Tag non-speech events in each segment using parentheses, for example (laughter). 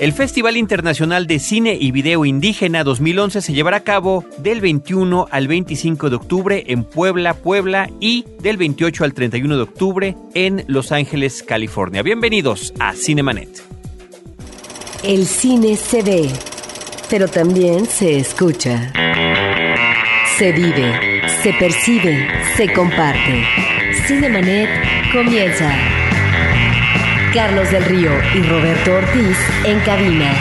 El Festival Internacional de Cine y Video Indígena 2011 se llevará a cabo del 21 al 25 de octubre en Puebla, Puebla y del 28 al 31 de octubre en Los Ángeles, California. Bienvenidos a Cinemanet. El cine se ve, pero también se escucha. Se vive, se percibe, se comparte. Cinemanet comienza. Carlos del Río y Roberto Ortiz en cabina.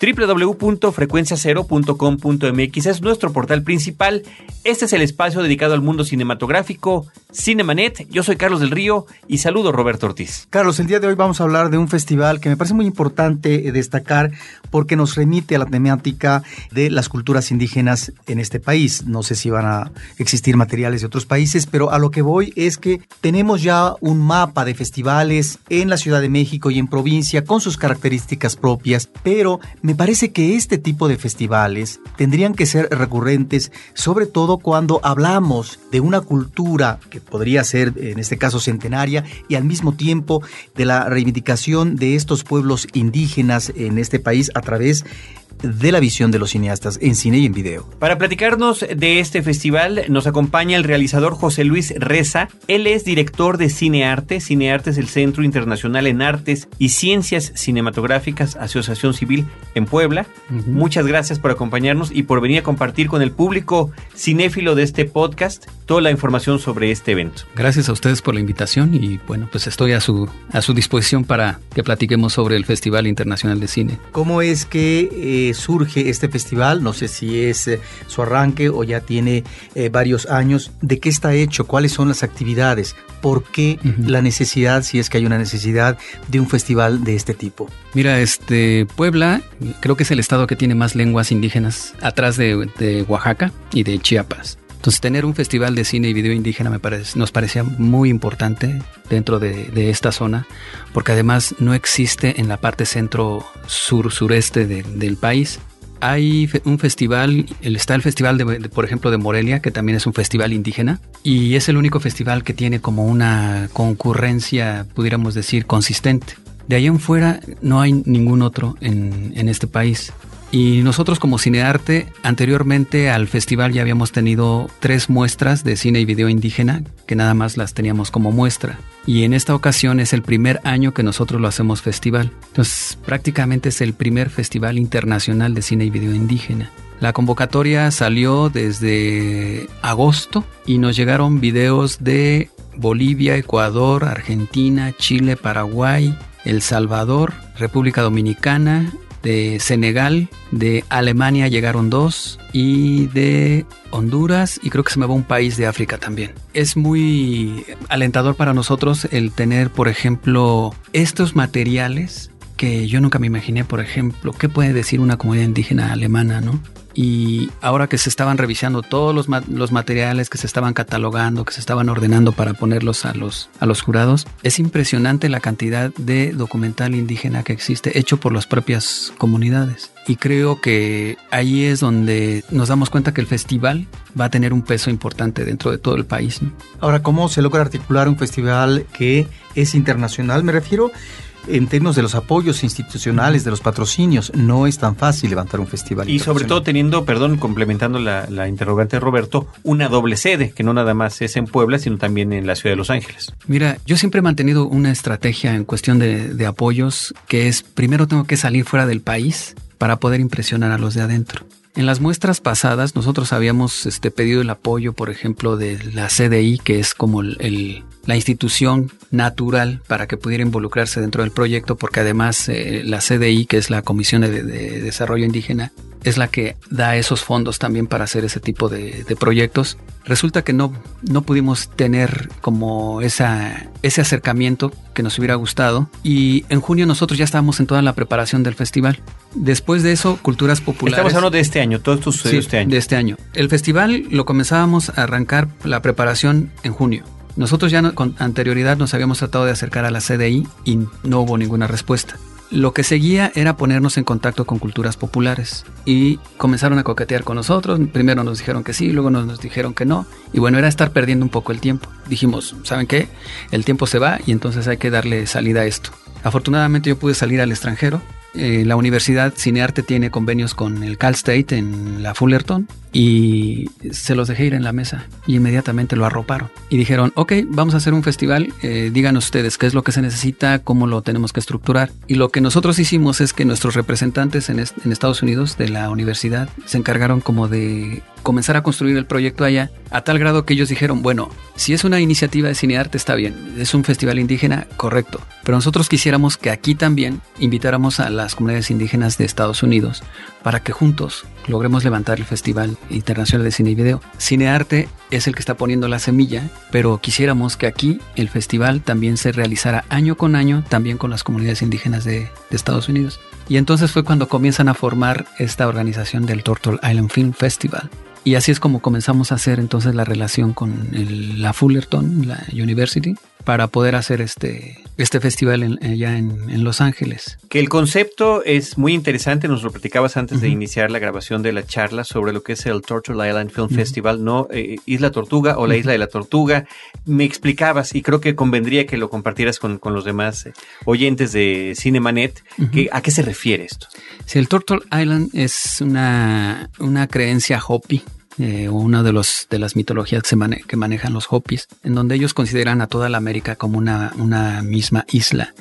www.frecuenciacero.com.mx es nuestro portal principal. Este es el espacio dedicado al mundo cinematográfico, Cinemanet. Yo soy Carlos del Río y saludo Roberto Ortiz. Carlos, el día de hoy vamos a hablar de un festival que me parece muy importante destacar porque nos remite a la temática de las culturas indígenas en este país. No sé si van a existir materiales de otros países, pero a lo que voy es que tenemos ya un mapa de festivales en la Ciudad de México y en provincia con sus características propias, pero me parece que este tipo de festivales tendrían que ser recurrentes, sobre todo cuando hablamos de una cultura que podría ser en este caso centenaria y al mismo tiempo de la reivindicación de estos pueblos indígenas en este país a través de la visión de los cineastas en cine y en video. Para platicarnos de este festival nos acompaña el realizador José Luis Reza. Él es director de Cinearte. Cinearte es el Centro Internacional en Artes y Ciencias Cinematográficas Asociación Civil en Puebla. Muchas gracias por acompañarnos y por venir a compartir con el público cinéfilo de este podcast toda la información sobre este evento. Gracias a ustedes por la invitación y bueno, pues estoy a su, a su disposición para que platiquemos sobre el Festival Internacional de Cine. ¿Cómo es que eh, surge este festival? No sé si es eh, su arranque o ya tiene eh, varios años. ¿De qué está hecho? ¿Cuáles son las actividades? ¿Por qué la necesidad, si es que hay una necesidad, de un festival de este tipo? Mira, este Puebla creo que es el estado que tiene más lenguas indígenas atrás de, de Oaxaca y de Chiapas. Entonces, tener un festival de cine y video indígena me parece, nos parecía muy importante dentro de, de, esta zona, porque además no existe en la parte centro-sur-sureste de, del país. Hay un festival, está el festival, de, por ejemplo, de Morelia, que también es un festival indígena, y es el único festival que tiene como una concurrencia, pudiéramos decir, consistente. De ahí en fuera no hay ningún otro en, en este país. Y nosotros como Cinearte, anteriormente al festival ya habíamos tenido tres muestras de cine y video indígena, que nada más las teníamos como muestra. Y en esta ocasión es el primer año que nosotros lo hacemos festival. Entonces prácticamente es el primer festival internacional de cine y video indígena. La convocatoria salió desde agosto y nos llegaron videos de Bolivia, Ecuador, Argentina, Chile, Paraguay, El Salvador, República Dominicana, de Senegal, de Alemania llegaron dos y de Honduras y creo que se me va un país de África también. Es muy alentador para nosotros el tener, por ejemplo, estos materiales que yo nunca me imaginé, por ejemplo, qué puede decir una comunidad indígena alemana, ¿no? Y ahora que se estaban revisando todos los, ma los, materiales que se estaban catalogando, que se estaban ordenando para ponerlos a los, a los jurados, es impresionante la cantidad de documental indígena que existe hecho por las propias comunidades. Y creo que ahí es donde nos damos cuenta que el festival va a tener un peso importante dentro de todo el país. Ahora, ¿cómo se logra articular un festival que es internacional? Me refiero en términos de los apoyos institucionales, de los patrocinios, no es tan fácil levantar un festival. Y sobre todo teniendo, perdón, complementando la, la, interrogante de Roberto, una doble sede, que no nada más es en Puebla, sino también en la ciudad de Los Ángeles. Mira, yo siempre he mantenido una estrategia en cuestión de, de apoyos, que es primero tengo que salir fuera del país para poder impresionar a los de adentro. En las muestras pasadas nosotros habíamos este, pedido el apoyo, por ejemplo, de la CDI, que es como el, la institución natural para que pudiera involucrarse dentro del proyecto, porque además eh, la CDI, que es la Comisión de, Desarrollo Indígena, es la que da esos fondos también para hacer ese tipo de, de proyectos. Resulta que no, no pudimos tener como esa, ese acercamiento que nos hubiera gustado y en junio nosotros ya estábamos en toda la preparación del festival. Después de eso, Culturas Populares. Estamos hablando de este año, todo esto sucedió sí, este año. De este año. El festival lo comenzábamos a arrancar la preparación en junio. Nosotros ya no, con anterioridad nos habíamos tratado de acercar a la CDI y no hubo ninguna respuesta. Lo que seguía era ponernos en contacto con culturas populares y comenzaron a coquetear con nosotros. Primero nos dijeron que sí, luego nos, dijeron que no. Y bueno, era estar perdiendo un poco el tiempo. Dijimos, ¿saben qué? El tiempo se va y entonces hay que darle salida a esto. Afortunadamente yo pude salir al extranjero eh, la Universidad Cinearte tiene convenios con el Cal State en la Fullerton y se los dejé ir en la mesa y inmediatamente lo arroparon. Y dijeron, ok, vamos a hacer un festival, eh, díganos ustedes qué es lo que se necesita, cómo lo tenemos que estructurar. Y lo que nosotros hicimos es que nuestros representantes en, en Estados Unidos de la universidad se encargaron como de comenzar a construir el proyecto allá, a tal grado que ellos dijeron, bueno, si es una iniciativa de cinearte está bien, es un festival indígena, correcto, pero nosotros quisiéramos que aquí también invitáramos a las comunidades indígenas de Estados Unidos para que juntos logremos levantar el Festival Internacional de Cine y Video. Cinearte es el que está poniendo la semilla, pero quisiéramos que aquí el festival también se realizara año con año, también con las comunidades indígenas de, de Estados Unidos. Y entonces fue cuando comienzan a formar esta organización del Turtle Island Film Festival. Y así es como comenzamos a hacer entonces la relación con la Fullerton, la University, para poder hacer este, este festival en- allá en, en Los Ángeles. Que el concepto es muy interesante, nos lo platicabas antes de iniciar la grabación de la charla sobre lo que es el Torture Island Film Festival, ¿no? Eh, Isla Tortuga o la Isla de la Tortuga. Me explicabas y creo que convendría que lo compartieras con, con los demás eh, oyentes de Cinemanet. que, ¿A qué se refiere esto? Sí, el Turtle Island es una, una creencia Hopi, eh, una de, los, de las mitologías que, manejan los Hopis, en donde ellos consideran a toda la América como una, una misma isla.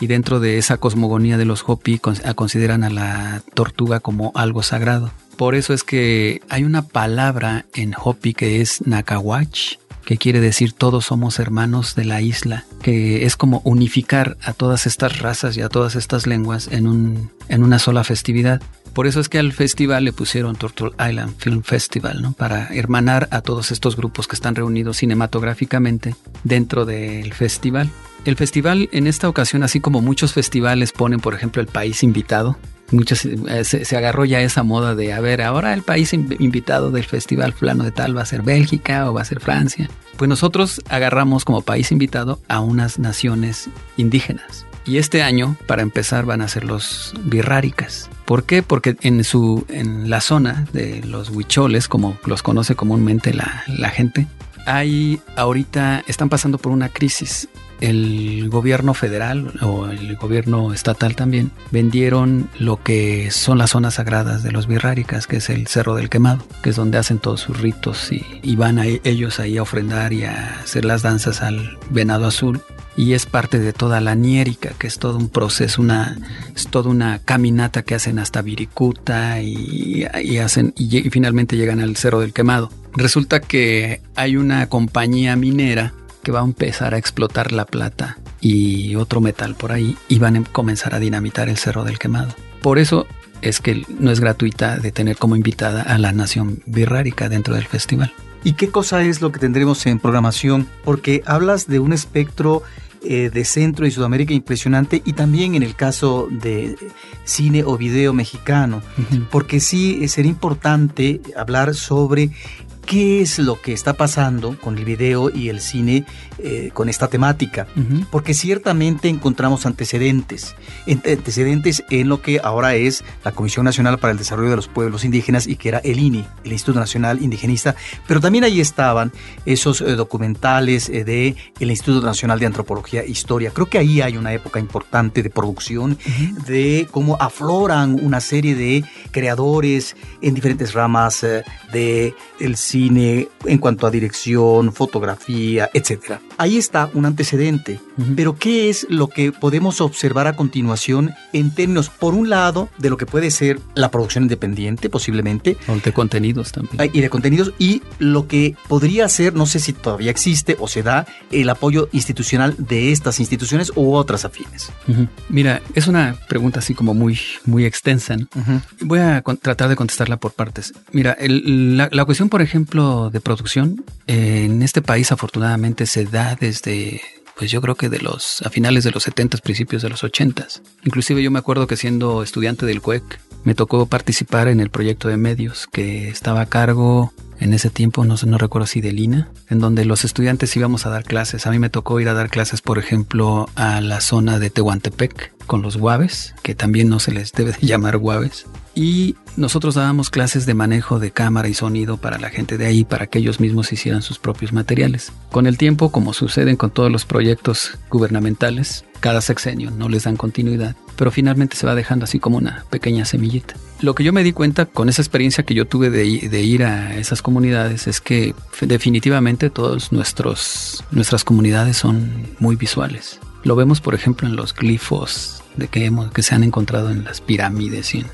Y dentro de esa cosmogonía de los Hopi consideran a la tortuga como algo sagrado. Por eso es que hay una palabra en Hopi que es Nakawach, que quiere decir todos somos hermanos de la isla, que es como unificar a todas estas razas y a todas estas lenguas en, un, en una sola festividad. Por eso es que al festival le pusieron Turtle Island Film Festival, ¿no? Para hermanar a todos estos grupos que están reunidos cinematográficamente dentro del festival. El festival en esta ocasión, así como muchos festivales ponen, por ejemplo, el país invitado, muchos eh, se, se agarró ya esa moda de, a ver, ahora el país in- invitado del festival fulano de tal va a ser Bélgica o va a ser Francia. Pues nosotros agarramos como país invitado a unas naciones indígenas. Y este año, para empezar, van a ser los birráricas. ¿Por qué? Porque en su en la zona de los huicholes, como los conoce comúnmente la, la gente, hay ahorita están pasando por una crisis. El gobierno federal o el gobierno estatal también vendieron lo que son las zonas sagradas de los birráricas, que es el Cerro del Quemado, que es donde hacen todos sus ritos y, van a ellos ahí a ofrendar y a hacer las danzas al venado azul y es parte de toda la niérica, que es todo un proceso, una, es toda una caminata que hacen hasta Viricuta y, hacen y finalmente llegan al Cerro del Quemado. Resulta que hay una compañía minera que va a empezar a explotar la plata y otro metal por ahí y van a comenzar a dinamitar el Cerro del Quemado. Por eso es que no es gratuita de tener como invitada a la nación birrárica dentro del festival. ¿Y qué cosa es lo que tendremos en programación? Porque hablas de un espectro eh, de Centro y Sudamérica impresionante y también en el caso de cine o video mexicano, porque sí eh, sería importante hablar sobre qué es lo que está pasando con el video y el cine eh, con esta temática. Porque ciertamente encontramos antecedentes, ent- antecedentes en lo que ahora es la Comisión Nacional para el Desarrollo de los Pueblos Indígenas y que era el INI, el Instituto Nacional Indigenista, pero también ahí estaban esos eh, documentales eh, de el Instituto Nacional de Antropología e Historia. Creo que ahí hay una época importante de producción, de cómo afloran una serie de creadores en diferentes ramas eh, de el cine en cuanto a dirección, fotografía, etcétera. Ahí está un antecedente. Pero ¿qué es lo que podemos observar a continuación en términos, por un lado, de lo que puede ser la producción independiente, posiblemente, O de contenidos también. y de contenidos, y lo que podría ser, no sé si todavía existe o se da, el apoyo institucional de estas instituciones u otras afines? Mira, es una pregunta así como muy, muy extensa. ¿no? Voy a tratar de contestarla por partes. Mira, el- la, la cuestión, por ejemplo, de producción, eh, en este país afortunadamente se da desde, pues yo creo que de los, a finales de los 70, principios de los 80. Inclusive yo me acuerdo que siendo estudiante del CUEC, me tocó participar en el proyecto de medios que estaba a cargo en ese tiempo, no, sé, no recuerdo si de Lina, en donde los estudiantes íbamos a dar clases. A mí me tocó ir a dar clases, por ejemplo, a la zona de Tehuantepec con los guaves, que también no se les debe de (laughs) llamar guaves. Y nosotros dábamos clases de manejo de cámara y sonido para la gente de ahí, para que ellos mismos hicieran sus propios materiales. Con el tiempo, como suceden con todos los proyectos gubernamentales, cada sexenio no les dan continuidad, pero finalmente se va dejando así como una pequeña semillita. Lo que yo me di cuenta con esa experiencia que yo tuve de, ir a esas comunidades es que definitivamente todas nuestras comunidades son muy visuales. Lo vemos, por ejemplo, en los glifos de que, hemos, que se han encontrado en las pirámides y en,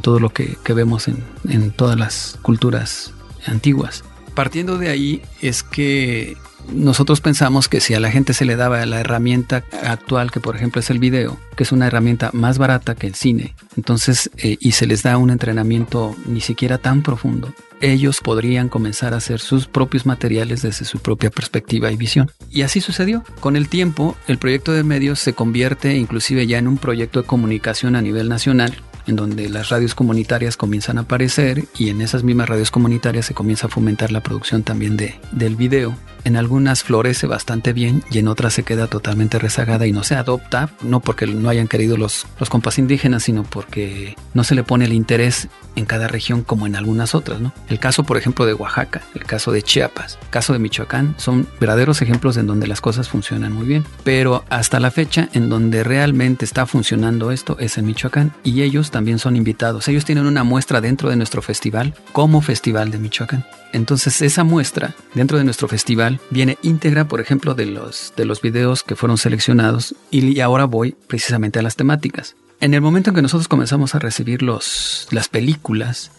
todo lo que, vemos en, en todas las culturas antiguas. Partiendo de ahí es que nosotros pensamos que si a la gente se le daba la herramienta actual, que por ejemplo es el video, que es una herramienta más barata que el cine, entonces, eh, y se les da un entrenamiento ni siquiera tan profundo, ellos podrían comenzar a hacer sus propios materiales desde su propia perspectiva y visión. Y así sucedió. Con el tiempo, el proyecto de medios se convierte inclusive ya en un proyecto de comunicación a nivel nacional en donde las radios comunitarias comienzan a aparecer y en esas mismas radios comunitarias se comienza a fomentar la producción también de, del video. En algunas florece bastante bien y en otras se queda totalmente rezagada y no se adopta, no porque no hayan querido los, los compas indígenas, sino porque no se le pone el interés en cada región como en algunas otras. ¿no? El caso, por ejemplo, de Oaxaca, el caso de Chiapas, el caso de Michoacán, son verdaderos ejemplos en donde las cosas funcionan muy bien. Pero hasta la fecha, en donde realmente está funcionando esto es en Michoacán y ellos también son invitados. Ellos tienen una muestra dentro de nuestro festival como Festival de Michoacán. Entonces esa muestra dentro de nuestro festival viene íntegra, por ejemplo, de los, de los videos que fueron seleccionados y ahora voy precisamente a las temáticas. En el momento en que nosotros comenzamos a recibir los, las películas,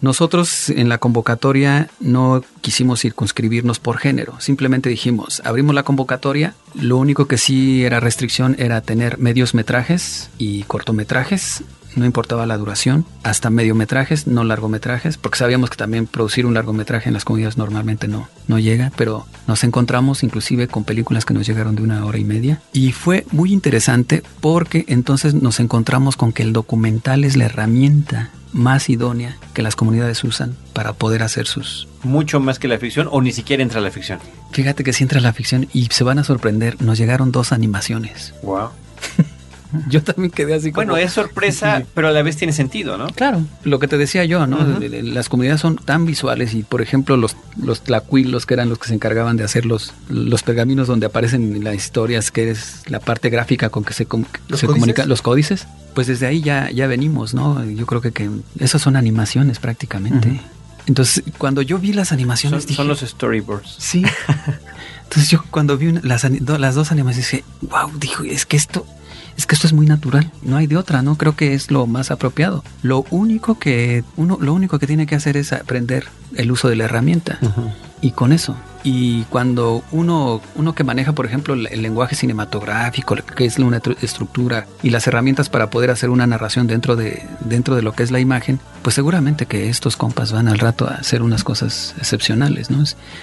nosotros en la convocatoria no quisimos circunscribirnos por género, simplemente dijimos, abrimos la convocatoria, lo único que sí era restricción era tener medios metrajes y cortometrajes no importaba la duración, hasta mediometrajes, no largometrajes, porque sabíamos que también producir un largometraje en las comunidades normalmente no, no llega, pero nos encontramos inclusive con películas que nos llegaron de una hora y media. Y fue muy interesante porque entonces nos encontramos con que el documental es la herramienta más idónea que las comunidades usan para poder hacer sus... Mucho más que la ficción o ni siquiera entra la ficción. Fíjate que si entra la ficción y se van a sorprender, nos llegaron dos animaciones. Wow. (laughs) Yo también quedé así como... Bueno, es sorpresa, (laughs) pero a la vez tiene sentido, ¿no? Claro, lo que te decía yo, ¿no? Las comunidades son tan visuales y, por ejemplo, los, los tlacuilos, que eran los que se encargaban de hacer los, los pergaminos donde aparecen las historias, que es la parte gráfica con que se, se comunican los códices, pues desde ahí ya, ya venimos, ¿no? Yo creo que, que esas son animaciones prácticamente. Entonces, cuando yo vi las animaciones... Son, son los storyboards. Sí. (laughs) Entonces yo cuando vi las, las dos animaciones dije, wow, dijo, es que esto es que esto es muy natural, no hay de otra, ¿no? Creo que es lo más apropiado. Lo único que uno, lo único que tiene que hacer es aprender el uso de la herramienta. Y con eso. Y cuando uno, uno que maneja, por ejemplo, el, lenguaje cinematográfico, que es una estructura y las herramientas para poder hacer una narración dentro de, dentro de lo que es la imagen, pues seguramente que estos compas van al rato a hacer unas cosas excepcionales, ¿no?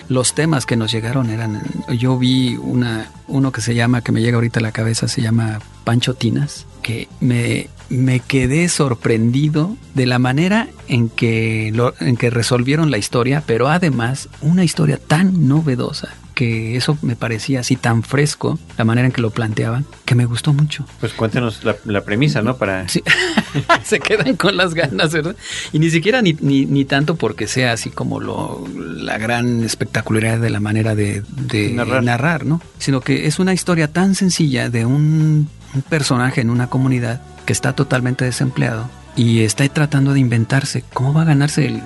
Los temas que nos llegaron eran, yo vi una, uno que se llama, que me llega ahorita a la cabeza, se llama Pancho Tinas, que me, me quedé sorprendido de la manera en que, en que resolvieron la historia, pero además una historia tan novedosa que eso me parecía así tan fresco, la manera en que lo planteaban, que me gustó mucho. Pues cuéntenos la, premisa, ¿no? Para... Sí. (laughs) Se quedan con las ganas, ¿verdad? Y ni siquiera ni, ni, tanto porque sea así como lo, la gran espectacularidad de la manera de, narrar. narrar, ¿no? Sino que es una historia tan sencilla de un un personaje en una comunidad que está totalmente desempleado y está tratando de inventarse cómo va a ganarse el,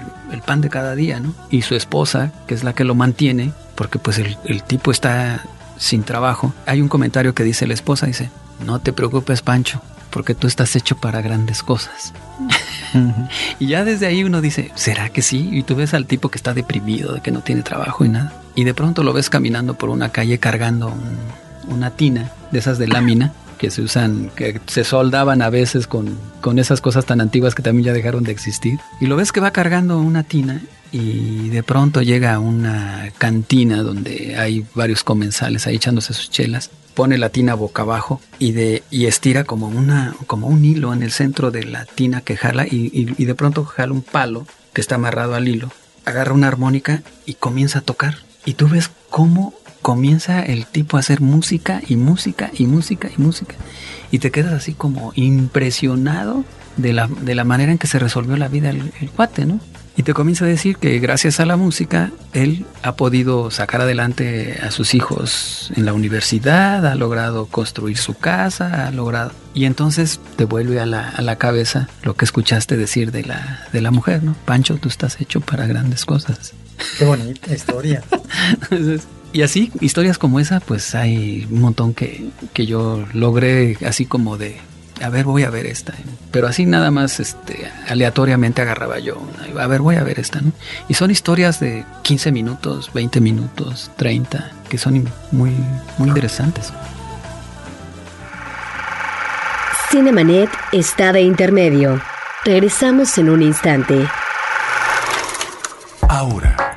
pan de cada día, ¿no? Y su esposa, que es la que lo mantiene, porque pues el, el tipo está sin trabajo. Hay un comentario que dice la esposa, dice, no te preocupes Pancho, porque tú estás hecho para grandes cosas. (laughs) y ya desde ahí uno dice, ¿será que sí? Y tú ves al tipo que está deprimido, de que no tiene trabajo y nada. Y de pronto lo ves caminando por una calle cargando una tina de esas de lámina que se usan, que se soldaban a veces con, con esas cosas tan antiguas que también ya dejaron de existir. Y lo ves que va cargando una tina y de pronto llega a una cantina donde hay varios comensales ahí echándose sus chelas. Pone la tina boca abajo y, de, y estira como, una, como un hilo en el centro de la tina que jala y, y de pronto jala un palo que está amarrado al hilo agarra una armónica y comienza a tocar. Y tú ves cómo comienza el tipo a hacer música y música y música y música. Y te quedas así como impresionado de la, de la manera en que se resolvió la vida el, el cuate, ¿no? Y te comienza a decir que gracias a la música él ha podido sacar adelante a sus hijos en la universidad, ha logrado construir su casa, ha logrado... Y entonces te vuelve a la, a la cabeza lo que escuchaste decir de la, de la mujer, ¿no? Pancho, tú estás hecho para grandes cosas. Qué bonita historia. (laughs) y así, historias como esa, pues hay un montón que, que yo logré así como de a ver, voy a ver esta. Pero así nada más este, aleatoriamente agarraba yo. A ver, voy a ver esta. ¿no? Y son historias de 15 minutos, 20 minutos, 30, que son muy, muy interesantes. Cinemanet está de intermedio. Regresamos en un instante. Ahora,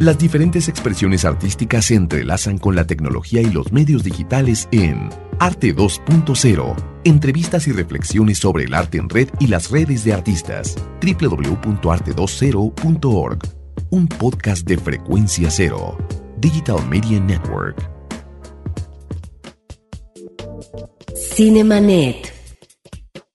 Las diferentes expresiones artísticas se entrelazan con la tecnología y los medios digitales en Arte 2.0. Entrevistas y reflexiones sobre el arte en red y las redes de artistas. www.arte20.org un podcast de frecuencia cero. Digital Media Network. Cinemanet.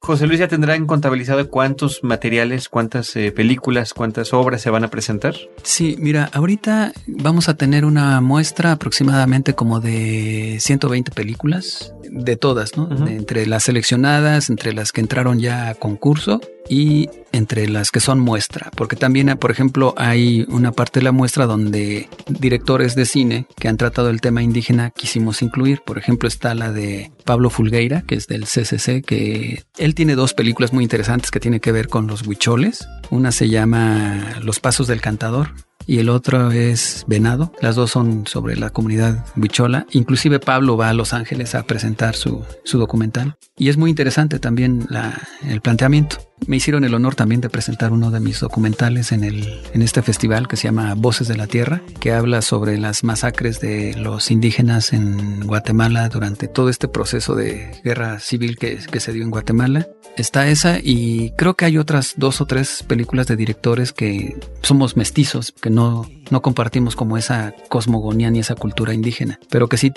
José Luis ya tendrán contabilizado cuántos materiales, cuántas eh, películas, cuántas obras se van a presentar. Sí, mira, ahorita vamos a tener una muestra aproximadamente como de 120 películas, de todas, ¿no? Entre las seleccionadas, entre las que entraron ya a concurso y entre las que son muestra, porque también, por ejemplo, hay una parte de la muestra donde directores de cine que han tratado el tema indígena quisimos incluir. Por ejemplo, está la de Pablo Fulgueira, que es del CCC, que él tiene dos películas muy interesantes que tienen que ver con los huicholes. Una se llama Los Pasos del Cantador y el otro es Venado. Las dos son sobre la comunidad huichola. Inclusive Pablo va a Los Ángeles a presentar su, su documental. Y es muy interesante también la- el planteamiento. Me hicieron el honor también de presentar uno de mis documentales en, el, en este festival que se llama Voces de la Tierra, que habla sobre las masacres de los indígenas en Guatemala durante todo este proceso de guerra civil que, que se dio en Guatemala. Está esa y creo que hay otras dos o tres películas de directores que somos mestizos, que no, no compartimos como esa cosmogonía ni esa cultura indígena, pero que sí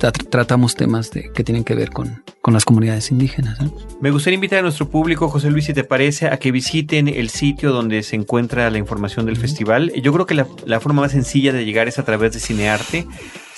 tra- tratamos temas de, que tienen que ver con, con las comunidades indígenas. Me gustaría invitar a nuestro público, José Luis, si te parece, a que visiten el sitio donde se encuentra la información del festival. Yo creo que la, la forma más sencilla de llegar es a través de Cinearte,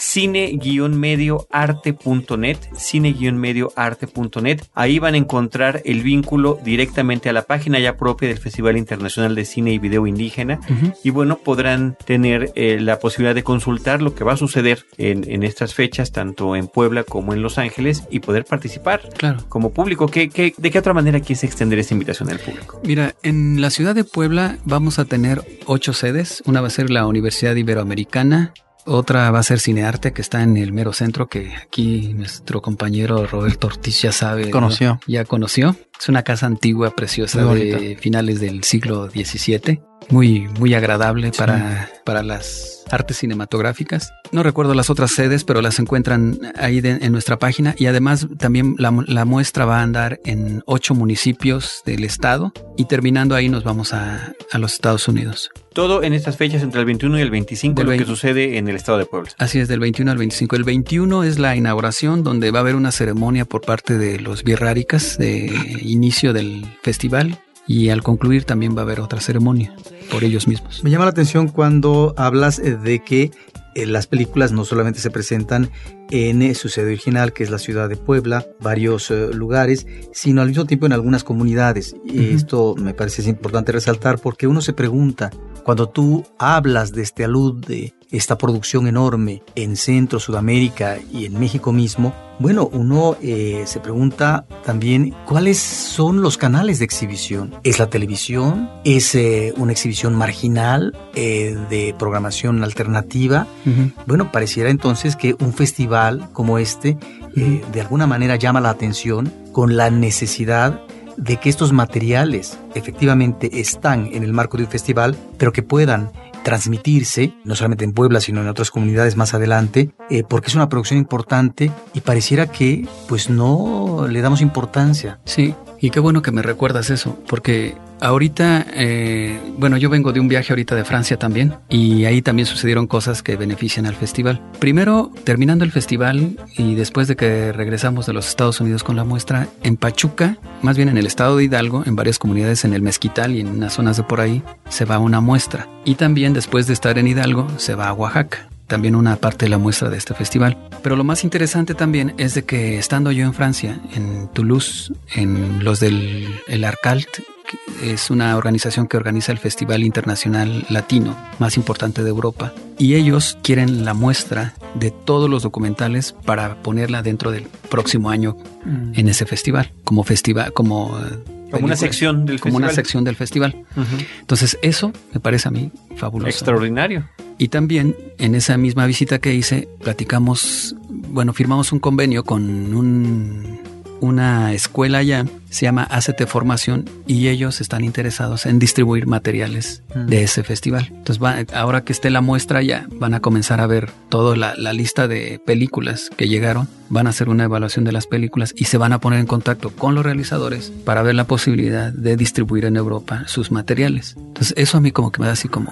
cine-medioarte.net, cine-medioarte.net. Ahí van a encontrar el vínculo directamente a la página ya propia del Festival Internacional de Cine y Video Indígena. Y bueno, podrán tener eh, la posibilidad de consultar lo que va a suceder en, en estas fechas, tanto en Puebla como en Los Ángeles, y poder participar Claro. como público. ¿Qué, qué, de qué otra manera quieres extender esta invitación al público? Mira, en la ciudad de Puebla vamos a tener ocho sedes. Una va a ser la Universidad Iberoamericana, otra va a ser Cinearte, que está en el mero centro, que aquí nuestro compañero Roberto Ortiz ya sabe. Conoció. Ya conoció. Es una casa antigua, preciosa, de finales del siglo XVII. Muy, muy agradable para, para las artes cinematográficas. No recuerdo las otras sedes, pero las encuentran ahí de- en nuestra página. Y además también la, mu- la muestra va a andar en ocho municipios del estado. Y terminando ahí nos vamos a, a los Estados Unidos. Todo en estas fechas entre el 21 y el 25, Del lo que 20. sucede en el estado de Puebla. Así es, del 21 al 25. El 21 es la inauguración donde va a haber una ceremonia por parte de los birráricas de inicio del festival y al concluir también va a haber otra ceremonia por ellos mismos. Me llama la atención cuando hablas eh, de que eh, las películas no solamente se presentan en eh, su sede original, que es la ciudad de Puebla, varios eh, lugares, sino al mismo tiempo en algunas comunidades. Y Ujú. esto me parece es importante resaltar porque uno se pregunta, cuando tú hablas de este alud de esta producción enorme en Centro, Sudamérica y en México mismo, bueno, uno eh, se pregunta también cuáles son los canales de exhibición. ¿Es la televisión? ¿Es eh, una exhibición marginal eh, de programación alternativa? Bueno, pareciera entonces que un festival como este eh, de alguna manera llama la atención con la necesidad de que estos materiales efectivamente están en el marco de un festival, pero que puedan transmitirse, no solamente en Puebla, sino en otras comunidades más adelante, eh, porque es una producción importante y pareciera que pues no le damos importancia. Sí, y qué bueno que me recuerdas eso, porque ahorita, eh, bueno, yo vengo de un viaje ahorita de Francia también, y ahí también sucedieron cosas que benefician al festival. Primero, terminando el festival y después de que regresamos de los Estados Unidos con la muestra, en Pachuca, más bien en el estado de Hidalgo, en varias comunidades en el Mezquital y en unas zonas de por ahí, se va una muestra. Y también después de estar en Hidalgo, se va a Oaxaca también una parte de la muestra de este festival. Pero lo más interesante también es de que estando yo en Francia, en Toulouse, en los del el Arcalt, es una organización que organiza el Festival Internacional Latino más importante de Europa, y ellos quieren la muestra de todos los documentales para ponerla dentro del próximo año Mm. en ese festival, como festival, como eh, Como una sección del como una festival. sección del festival. Entonces eso me parece a mí fabuloso. Extraordinario. Y también en esa misma visita que hice, platicamos, bueno, firmamos un convenio con un, una escuela allá, se llama ACT Formación, y ellos están interesados en distribuir materiales de ese festival. Entonces, va- ahora que esté la muestra allá, van a comenzar a ver toda la, la lista de películas que llegaron, van a hacer una evaluación de las películas y se van a poner en contacto con los realizadores para ver la posibilidad de distribuir en Europa sus materiales. Entonces, eso a mí como que me da así como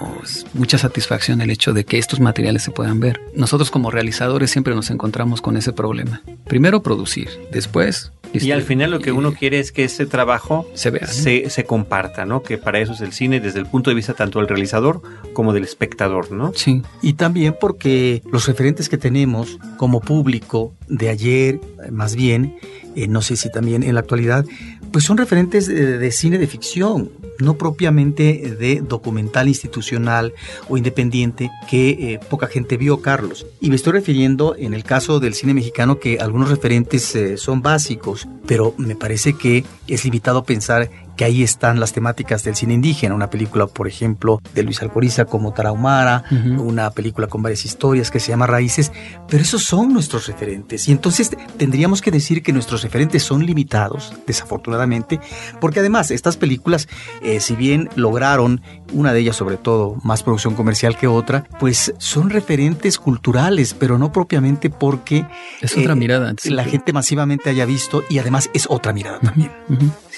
mucha satisfacción el hecho de que estos materiales se puedan ver. Nosotros como realizadores siempre nos encontramos con ese problema. Primero producir, después... Y al distribuir. final lo que uno quiere es que ese trabajo Se vea, ¿no? se, se comparta, ¿no? Que para eso es el cine desde el punto de vista tanto del realizador como del espectador, ¿no? Sí, Y también porque los referentes que tenemos como público de ayer, más bien, eh, no sé si también en la actualidad, pues son referentes de, de cine de ficción, no propiamente de documental institucional o independiente que eh, poca gente vio, Carlos. Y me estoy refiriendo en el caso del cine mexicano que algunos referentes eh, son básicos, pero me parece que es limitado pensar que ahí están las temáticas del cine indígena, una película, por ejemplo, de Luis Alcoriza como Tarahumara, una película con varias historias que se llama Raíces, pero esos son nuestros referentes. Y entonces tendríamos que decir que nuestros referentes son limitados, desafortunadamente, porque además estas películas, eh, si bien lograron, una de ellas sobre todo, más producción comercial que otra, pues son referentes culturales, pero no propiamente porque es otra eh, mirada. sí. la gente masivamente haya visto y además es otra mirada también.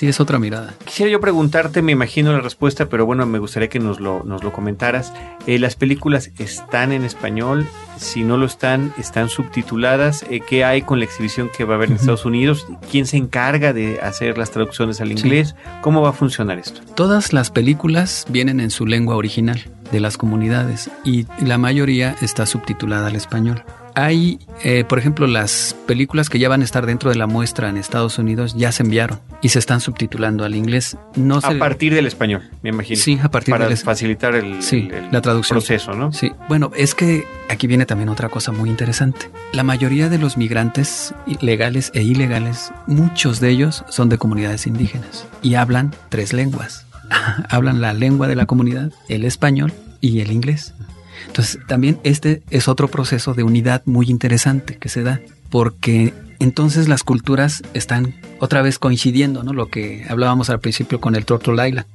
Sí, es otra mirada. Quisiera yo preguntarte, me imagino la respuesta, pero bueno, me gustaría que nos lo, nos lo comentaras. Eh, ¿Las películas están en español? Si no lo están, ¿están subtituladas? Eh, ¿Qué hay con la exhibición que va a haber en. Estados Unidos? ¿Quién se encarga de hacer las traducciones al inglés? ¿Cómo va a funcionar esto? Todas las películas vienen en su lengua original de las comunidades y la mayoría está subtitulada al español. Hay, eh, por ejemplo, las películas que ya van a estar dentro de la muestra en Estados Unidos ya se enviaron y se están subtitulando al inglés. No A se- partir del español, me imagino. Sí, a partir Para del- facilitar el, Sí, el- la traducción. proceso, ¿no? Sí, bueno, es que aquí viene también otra cosa muy interesante. La mayoría de los migrantes legales e ilegales, muchos de ellos son de comunidades indígenas y hablan tres lenguas. (laughs) hablan la lengua de la comunidad, el español y el inglés. Entonces, también este es otro proceso de unidad muy interesante que se da, porque entonces las culturas están otra vez coincidiendo, ¿no? Lo que hablábamos al principio con el Turtle Island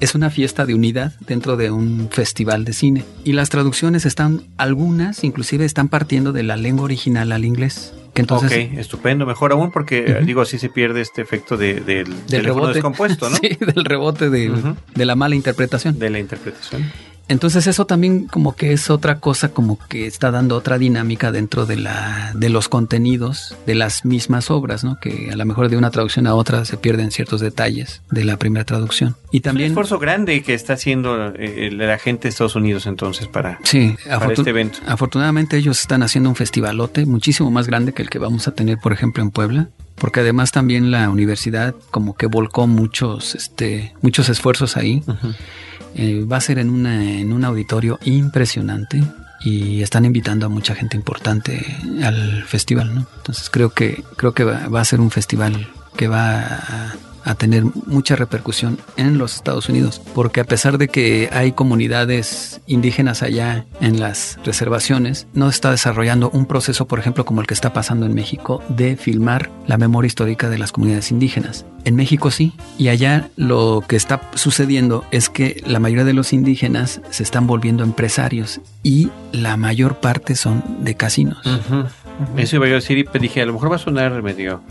es una fiesta de unidad dentro de un festival de cine. Y las traducciones están, algunas inclusive están partiendo de la lengua original al inglés. Que entonces, ok, estupendo, mejor aún porque, eh, digo, así se pierde este efecto de, del rebote. descompuesto, ¿no? (laughs) sí, del rebote de la mala interpretación. De la interpretación. Entonces eso también como que es otra cosa, como que está dando otra dinámica dentro de la de los contenidos de las mismas obras, ¿no? Que a lo mejor de una traducción a otra se pierden ciertos detalles de la primera traducción. Y Es un también esfuerzo grande que está haciendo eh, la gente de Estados Unidos entonces para, Sí, para este evento. Afortunadamente ellos están haciendo un festivalote muchísimo más grande que el que vamos a tener, por ejemplo, en Puebla, porque además también la universidad como que volcó muchos, este, muchos esfuerzos ahí. Eh, va a ser en, una, en un auditorio impresionante y están invitando a mucha gente importante al festival, ¿no? Entonces creo que creo que va, va a ser un festival que va a, a tener mucha repercusión en los Estados Unidos, porque a pesar de que hay comunidades indígenas allá en las reservaciones, no está desarrollando un proceso, por ejemplo, como el que está pasando en México, de filmar la memoria histórica de las comunidades indígenas. En México sí, y allá lo que está sucediendo es que la mayoría de los indígenas se están volviendo empresarios y la mayor parte son de casinos. Eso iba yo a decir y dije, a lo mejor va a sonar medio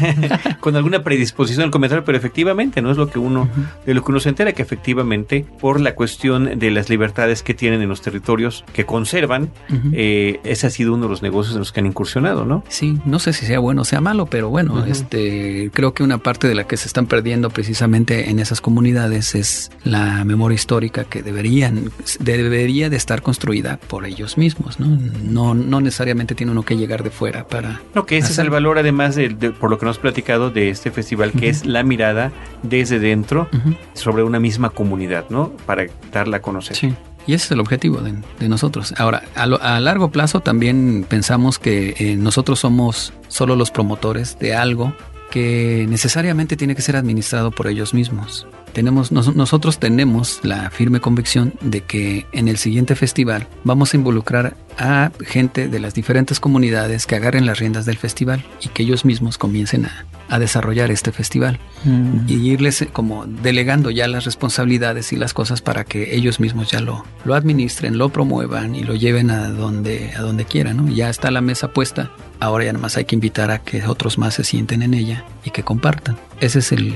(laughs) con alguna predisposición al comentario, pero efectivamente no es lo que uno, de lo que uno se entera, que efectivamente por la cuestión de las libertades que tienen en los territorios que conservan, eh, ese ha sido uno de los negocios en los que han incursionado, ¿no? Sí, no sé si sea bueno o sea malo, pero bueno, este, creo que una parte de la que se están perdiendo precisamente en esas comunidades es la memoria histórica que deberían, debería de estar construida por ellos mismos, ¿no? No, no necesariamente tiene uno que llegar de fuera para... No, que ese es el valor además de, por lo que nos has platicado de este festival, que es la mirada desde dentro sobre una misma comunidad, ¿no? Para darla a conocer. Sí. Y ese es el objetivo de, nosotros. Ahora, a, largo plazo también pensamos que eh, nosotros somos solo los promotores de algo que necesariamente tiene que ser administrado por ellos mismos. Tenemos, nosotros tenemos la firme convicción de que en el siguiente festival vamos a involucrar a gente de las diferentes comunidades que agarren las riendas del festival y que ellos mismos comiencen a, desarrollar este festival mm. y irles eh, como delegando ya las responsabilidades y las cosas para que ellos mismos ya lo, lo administren, lo promuevan y lo lleven a donde, a donde quieran. Ya está la mesa puesta Ahora ya nada más hay que invitar a que otros más se sienten en ella y que compartan. Ese es el,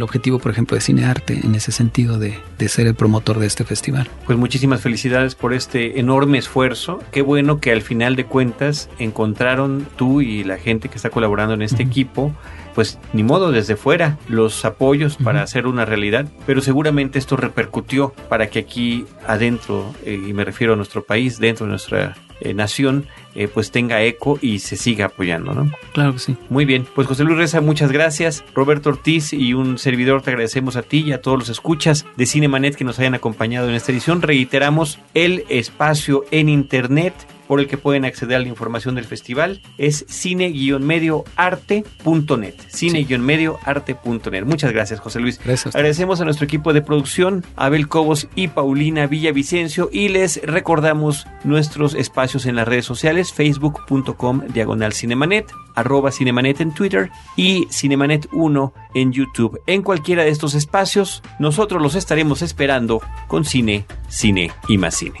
objetivo, por ejemplo, de Cinearte, en ese sentido de, de, ser el promotor de este festival. Pues muchísimas felicidades por este enorme esfuerzo. Qué bueno que al final de cuentas encontraron tú y la gente que está colaborando en este equipo pues ni modo desde fuera los apoyos para hacer una realidad, pero seguramente esto repercutió para que aquí adentro, eh, y me refiero a nuestro país, dentro de nuestra eh, nación, eh, pues tenga eco y se siga apoyando, ¿no? Claro que sí. Muy bien, pues José Luis Reza, muchas gracias. Roberto Ortiz y un servidor te agradecemos a ti y a todos los escuchas de Cinemanet que nos hayan acompañado en esta edición. Reiteramos el espacio en internet por el que pueden acceder a la información del festival es cine-medioarte.net. Cine-medioarte.net. Muchas gracias, José Luis. Gracias. Agradecemos a nuestro equipo de producción, Abel Cobos y Paulina Villavicencio, y les recordamos nuestros espacios en las redes sociales, facebook.com diagonal cinemanet, arroba cinemanet en Twitter y cinemanet1 en YouTube. En cualquiera de estos espacios, nosotros los estaremos esperando con cine, cine y más cine.